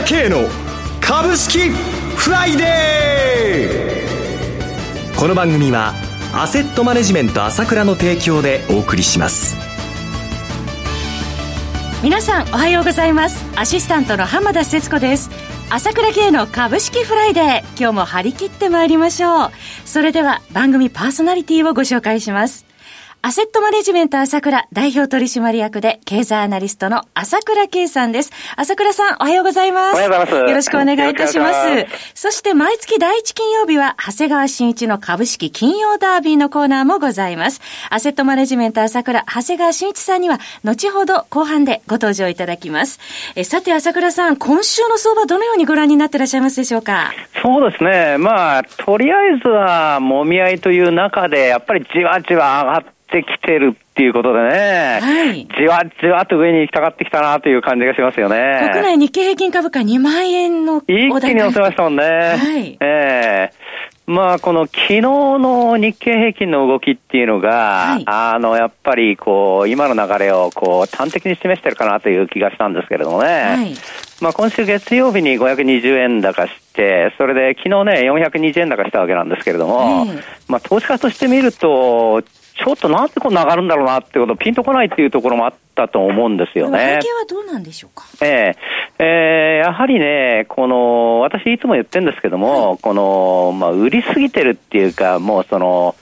倉慶の株式フライデー。この番組はアセットマネジメント朝倉の提供でお送りします。皆さんおはようございます。アシスタントの浜田節子です。朝倉慶の株式フライデー。今日も張り切ってまいりましょう。それでは番組パーソナリティをご紹介します。アセットマネジメント朝倉代表取締役で経済アナリストの朝倉慶さんです。朝倉さん、おはようございます。おはようございます。よろしくお願いいたします。そして毎月第一金曜日は、長谷川新一の株式金曜ダービーのコーナーもございます。アセットマネジメント朝倉、長谷川新一さんには、後ほど後半でご登場いただきます。えさて、朝倉さん、今週の相場どのようにご覧になっていらっしゃいますでしょうか？そうですね。まあ、とりあえずは、揉み合いという中で、やっぱりじわじわ上がって、ってきてるっていうことでね、はい、じわじわと上に行きたがってきたなという感じがしますよね。国内日経平均株価2万円の一気に乗せましたもんね。はい、ええ。ー、まあ、この昨日の日経平均の動きっていうのが、はい、あの、やっぱりこう、今の流れをこう、端的に示してるかなという気がしたんですけれどもね。はい、まあ、今週月曜日に520円高して、それで昨日ね、420円高したわけなんですけれども、まあ、投資家として見ると、ちょっとなんでこう上がるんだろうなってことピンとこないっていうところもあったと思うんですよね。背景はどうなんでしょうか？ええ。ー、えー、やはりね、この、私いつも言ってるんですけども、はい、この、まあ、売りすぎてるっていうか、もうその、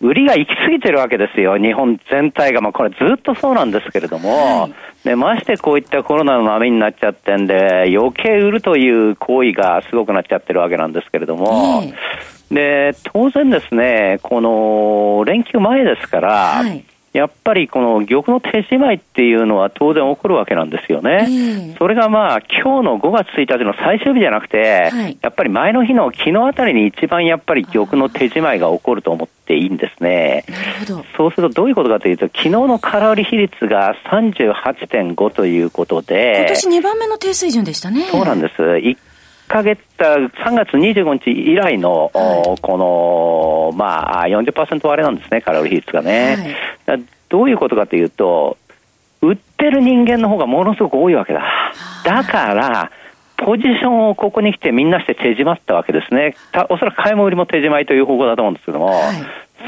売りが行き過ぎてるわけですよ、日本全体が。まあ、これずっとそうなんですけれども、はい、でましてこういったコロナの波になっちゃってんで、余計売るという行為がすごくなっちゃってるわけなんですけれども、で、当然ですね、この連休前ですから、はい、やっぱりこの玉の手仕舞いっていうのは当然起こるわけなんですよね。えー、それがまあ今日の5月1日の最終日じゃなくて、はい、やっぱり前の日の昨日あたりに一番やっぱり玉の手仕舞いが起こると思っていいんですね。そうするとどういうことかというと、昨日の空売り比率が38.5ということで、今年2番目の低水準でしたね。そうなんです。ヶ月、3月25日以来の、はい、この、まあ、40%割れなんですね、カロリー比率がね、はい。どういうことかというと、売ってる人間の方がものすごく多いわけだ。だから、ポジションをここに来てみんなして手締まったわけですね。おそらく買いも売りも手締まいという方向だと思うんですけども、はい、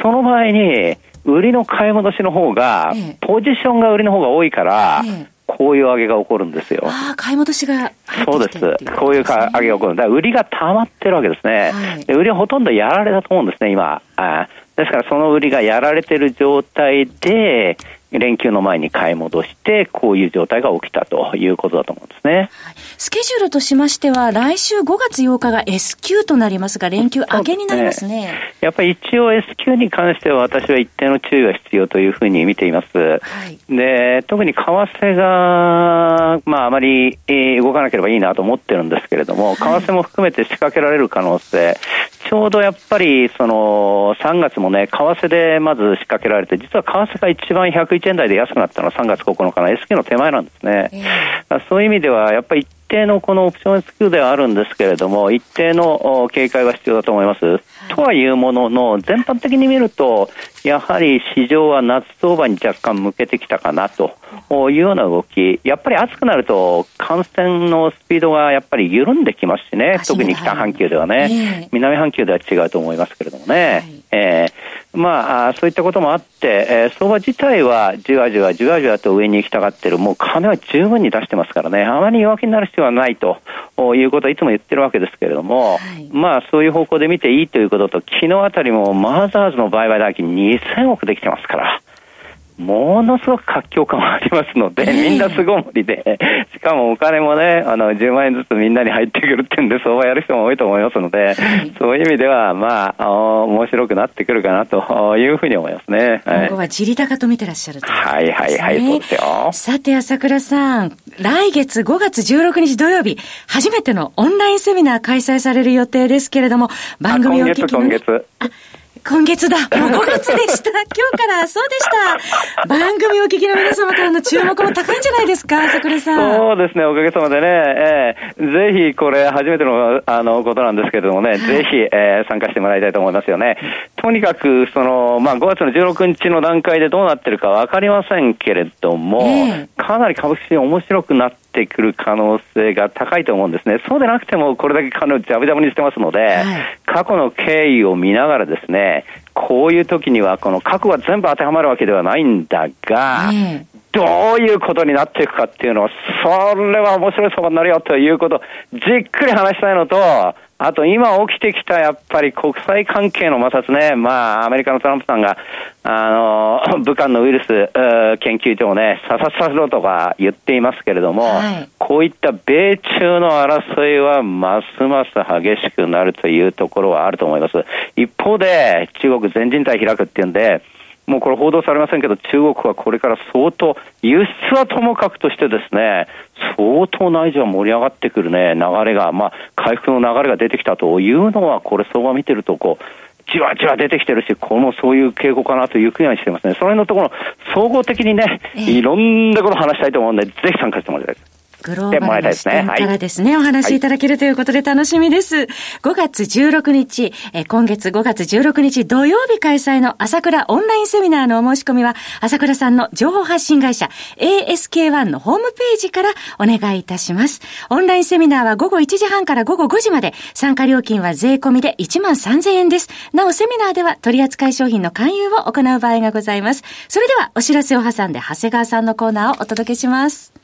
その場合に、売りの買い戻しの方が、ポジションが売りの方が多いから、こういう上げが起こるんですよ。ああ、買い戻しがそうです。こういう上げが起こる。だから売りが溜まってるわけですね。はい、で売りはほとんどやられたと思うんですね、今。あですからその売りがやられてる状態で、連休の前に買い戻して、こういう状態が起きたということだと思うんですね。スケジュールとしましては、来週5月8日が S q となりますが、連休明けになりますね。ねやっぱり一応 S q に関しては私は一定の注意が必要というふうに見ています。はい、で、特に為替が、まああまり、動かなければいいなと思ってるんですけれども、為替も含めて仕掛けられる可能性、ちょうどやっぱり、その、3月もね、為替でまず仕掛けられて、実は為替が一番101円台で安くなったのは3月9日の S q の手前なんですね。えー、そういう意味では、やっぱり一定のこのオプション S q ではあるんですけれども、一定の警戒は必要だと思います。はい、とはいうものの、全般的に見ると、やはり市場は夏相場に若干向けてきたかなというような動き、やっぱり暑くなると感染のスピードがやっぱり緩んできますしね、特に北半球ではね、えー、南半球では違うと思いますけれどもね。はい。えー、まあ、そういったこともあって、えー、相場自体はじわじわじわじわと上に行きたがってる、もう金は十分に出してますからね、あまり弱気になる必要はないということはいつも言ってるわけですけれども、はい、まあ、そういう方向で見ていいということと、昨日あたりもマザーズの売買代金2000億できてますから。ものすごく活況感もありますので、みんなすご盛りで、しかもお金もね、あの、10万円ずつみんなに入ってくるっていうんで、相場やる人も多いと思いますので、そういう意味では、まあ、面白くなってくるかなというふうに思いますね。今後は地利高と見てらっしゃると、ね、はいはいはい、そうですよ。さて、朝倉さん、来月5月16日土曜日、初めてのオンラインセミナー開催される予定ですけれども、番組を聞きの、今月、今月。今月だ。もう5月でした。今日から、そうでした。番組を聞きの皆様からの注目も高いんじゃないですか、桜さん。そうですね、おかげさまでね、えー、ぜひこれ初めてのあのことなんですけれどもね、はい、ぜひ、えー、参加してもらいたいと思いますよね。とにかく、その、まあ、5月の16日の段階でどうなってるかわかりませんけれども、えー、かなり株式面白くなってくる可能性が高いと思うんですね。そうでなくても、これだけ金をジャブジャブにしてますので、はい、過去の経緯を見ながらですね、こういう時には、この過去が全部当てはまるわけではないんだが、どういうことになっていくかっていうのは、それは面白い相場になるよということをじっくり話したいのと、あと今起きてきたやっぱり国際関係の摩擦ね、まあアメリカのトランプさんが、あの、武漢のウイルス研究所をね、査察させろとか言っていますけれども、はい、こういった米中の争いはますます激しくなるというところはあると思います。一方で中国全人代開くっていうんで、もうこれ報道されませんけど、中国はこれから相当、輸出はともかくとしてですね、相当内需は盛り上がってくるね、流れが、まあ、回復の流れが出てきたというのは、これ相場見てると、こう、じわじわ出てきてるし、このそういう傾向かなというふうにしてますね。その辺のところ、総合的にね、いろんなこと話したいと思うんで、ぜひ参加してもらいたいです。グローバルな視点からですね、お話しいただけるということで楽しみです。5月16日、え今月5月16日土曜日開催の朝倉オンラインセミナーのお申し込みは、朝倉さんの情報発信会社 ASK1 のホームページからお願いいたします。オンラインセミナーは午後1時半から午後5時まで、参加料金は税込みで1万3000円です。なお、セミナーでは取扱い商品の勧誘を行う場合がございます。それでは、お知らせを挟んで、長谷川さんのコーナーをお届けします。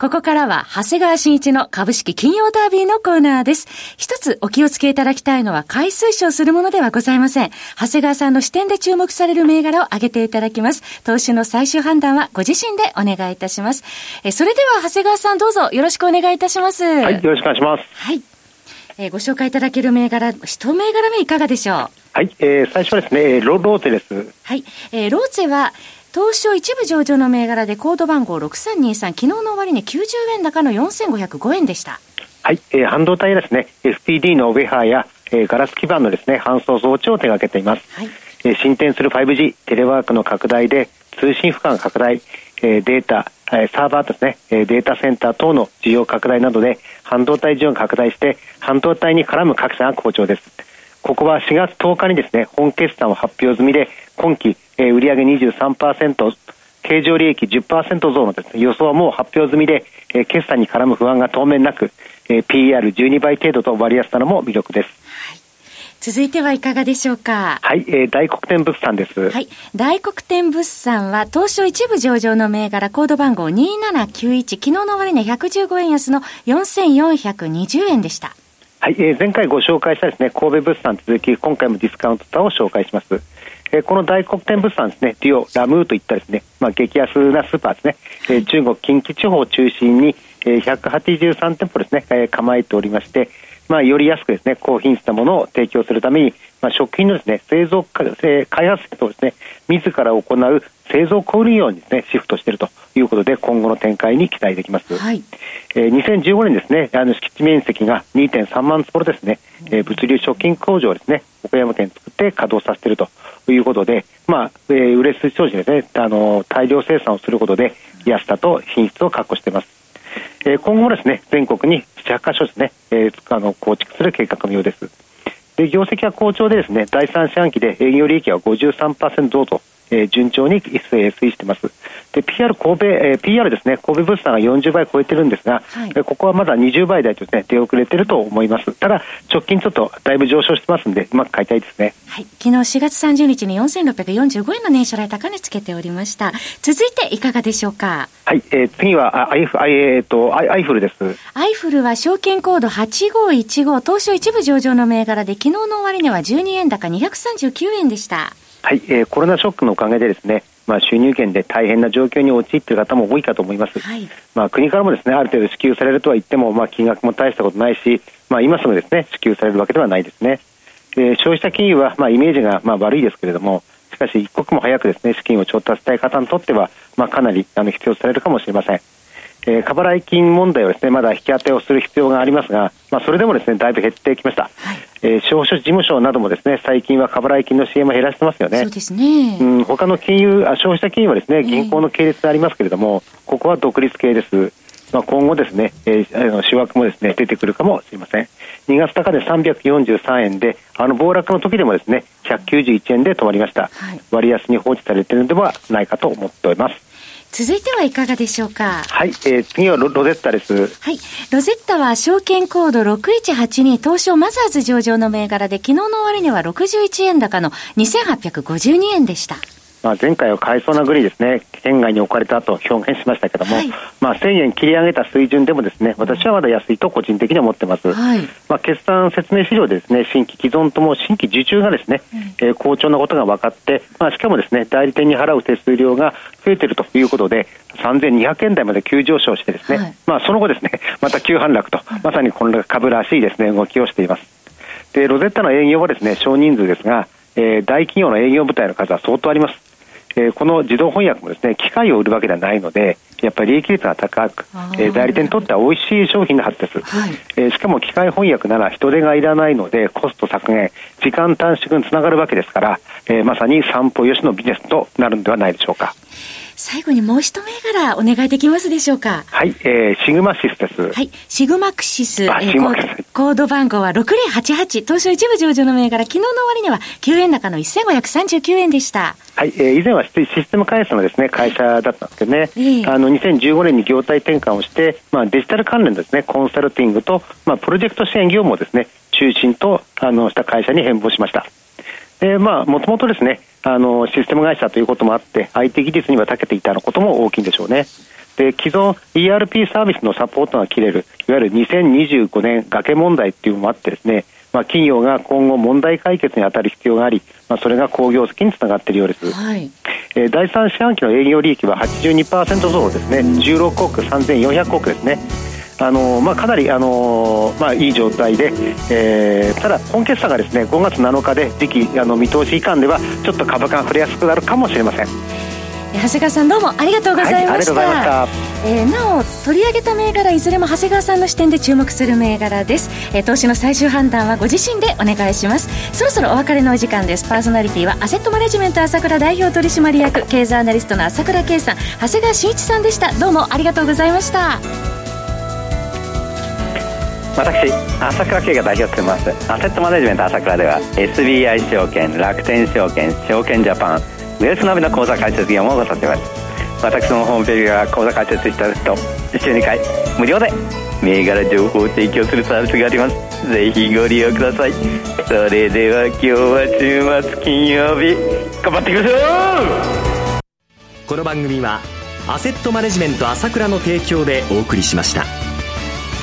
ここからは、長谷川慎一の株式金曜ダービーのコーナーです。一つお気をつけいただきたいのは、買い推奨するものではございません。長谷川さんの視点で注目される銘柄を挙げていただきます。投資の最終判断はご自身でお願いいたします。えそれでは、長谷川さんどうぞよろしくお願いいたします。はい、よろしくお願いします。はい。えー、ご紹介いただける銘柄、一銘柄目いかがでしょう？はい、えー、最初はですね、ロローテです。はい、えー、ローツェは、東証一部上場の銘柄でコード番号6323、昨日の終値90円高の4505円でした。はい、えー、半導体ですね、FPD のウェハーや、えー、ガラス基板のですね、搬送装置を手掛けています。はい、えー、進展する 5G、テレワークの拡大で通信負荷拡大、えー、データ、えー、サーバーですね、えー、データセンター等の需要拡大などで半導体需要が拡大して半導体に絡む各社が好調です。ここは4月10日にですね、本決算を発表済みで、今期、えー、売上23%、経常利益10%増のです、ね、予想はもう発表済みで、えー、決算に絡む不安が当面なく、えー、PR12 倍程度と割安なのも魅力です。続いてはいかがでしょうか？はい、えー、大黒天物産です。はい、大黒天物産は東証一部上場の銘柄コード番号2791、昨日の終値115円安の4420円でした。はい、えー、前回ご紹介したですね、神戸物産続き、今回もディスカウントタを紹介します。えー、この大黒天物産ですね、デュオ、ラムーといったですね、まあ、激安なスーパーですね、えー、中国、近畿地方を中心に、えー、183店舗ですね、えー、構えておりまして、まあ、より安くですね、高品質なものを提供するために、まあ、食品のですね、製造、開発とですね、自ら行う製造小売業にですね、シフトしているということで、今後の展開に期待できます。はい。えー、2015年ですね、あの敷地面積が2.3万坪ですね、えー、物流食品工場をですね、岡山県作って稼働させているということで、まあ、えー、売れ筋商品ですね、あの、大量生産をすることで、安さと品質を確保しています。えー、今後もですね、全国に7、8箇所ですね、えー、あの構築する計画のようです。で業績は好調でですね、第3四半期で営業利益は53%増とえー、順調に推移しています。で、PR 神戸、えー、PR ですね、神戸物産が40倍超えてるんですが、はい、ここはまだ20倍台とですね、出遅れてると思います。ただ、直近ちょっとだいぶ上昇してますんで、うまく買いたいですね。はい。昨日4月30日に4645円の年初来高値つけておりました。続いていかがでしょうか？はい、えー、次は、アイフ、アイ、えー、と、アイアイフルです。アイフルは証券コード8515、東証一部上場の銘柄で、昨日の終値は12円高239円でした。はい、えー、コロナショックのおかげでですね、まあ、収入減で大変な状況に陥っている方も多いかと思います、はい、まあ、国からもですねある程度支給されるとは言っても、まあ、金額も大したことないし、まあ、今すぐですね支給されるわけではないですね。で消費者金融は、まあ、イメージがまあ悪いですけれども、しかし一刻も早くですね資金を調達したい方にとっては、まあ、かなりあの必要とされるかもしれません。えー、過払い金問題はですねまだ引き当てをする必要がありますが、まあ、それでもですねだいぶ減ってきました、はい、えー、消費者事務所などもですね最近は過払い金の支援を減らしてますよね。そうですね、うん、他の金融あ消費者金融はですね銀行の系列でありますけれども、えー、ここは独立系です。まあ、今後ですね、えー、あの主枠もですね出てくるかもしれません。2月高で343円で、あの暴落の時でもですね、191円で止まりました。はい、割安に放置されているのではないかと思っております。続いてはいかがでしょうか？はい、えー、次はロロゼッタです。はい。ロゼッタは証券コード6182東証マザーズ上場の銘柄で昨日の終値は61円高の2852円でした。まあ、前回は買いそうなぐらいですね、県外に置かれたと表現しましたけども、はい、まあ、1000円切り上げた水準でもですね、私はまだ安いと個人的に思ってます。はい、まあ、決算説明資料でですね、新規既存とも新規受注がですね、うん、えー、好調なことが分かって、まあ、しかもですね、代理店に払う手数料が増えているということで、3200円台まで急上昇してですね、はい、まあ、その後ですね、また急反落と、まさにこの株らしいですね、動きをしています。で、ロゼッタの営業はですね、少人数ですが、えー、大企業の営業部隊の数は相当あります。えー、この自動翻訳もですね機械を売るわけではないのでやっぱり利益率が高く、えー、代理店にとっては美味しい商品のはずです、はい、えー、しかも機械翻訳なら人手がいらないのでコスト削減時間短縮につながるわけですから、えー、まさに散歩よしのビジネスとなるのではないでしょうか。最後にもう一銘柄お願いできますでしょうか。はい、えー、シグマシスです。はい、シグマクシス。えー、コード番号は6088、東証一部上場の銘柄、昨日の終値は9円高の1539円でした。はい、えー、以前はシステム開発のですね、会社だったんですけどね、えー、あの、2015年に業態転換をして、まあ、デジタル関連ですね、コンサルティングと、まあ、プロジェクト支援業務をですね、中心と、あの、した会社に変貌しました。で、まあ、もともとですね、あのシステム会社ということもあって IT 技術には長けていたのことも大きいんでしょうね。で既存 ERP サービスのサポートが切れるいわゆる2025年崖問題っていうのもあってですねまあ、企業が今後問題解決に当たる必要があり、まあ、それが好業績につながっているようです、はい、えー、第3四半期の営業利益は82%増ですね。16億3400億ですねあのまあ、かなり、あのまあ、いい状態で、えー、ただ、本決算がですね5月7日で次期あの見通し以下ではちょっと株価が触れやすくなるかもしれません。長谷川さんどうもありがとうございました、はい、えー、なお取り上げた銘柄いずれも長谷川さんの視点で注目する銘柄です、えー、投資の最終判断はご自身でお願いします。そろそろお別れのお時間です。パーソナリティはアセットマネジメント朝倉代表取締役経済アナリストの朝倉圭さん長谷川慎一さんでした。どうもありがとうございました私朝倉慶が代表してます。アセットマネジメント朝倉では SBI 証券楽天証券証券ジャパンウェルスナビの口座開設業務をござってます。私のホームページが口座開設したと週2回無料で銘柄情報を提供するサービスがあります。ぜひご利用ください。それでは今日は週末金曜日頑張ってください。この番組はアセットマネジメント朝倉の提供でお送りしました。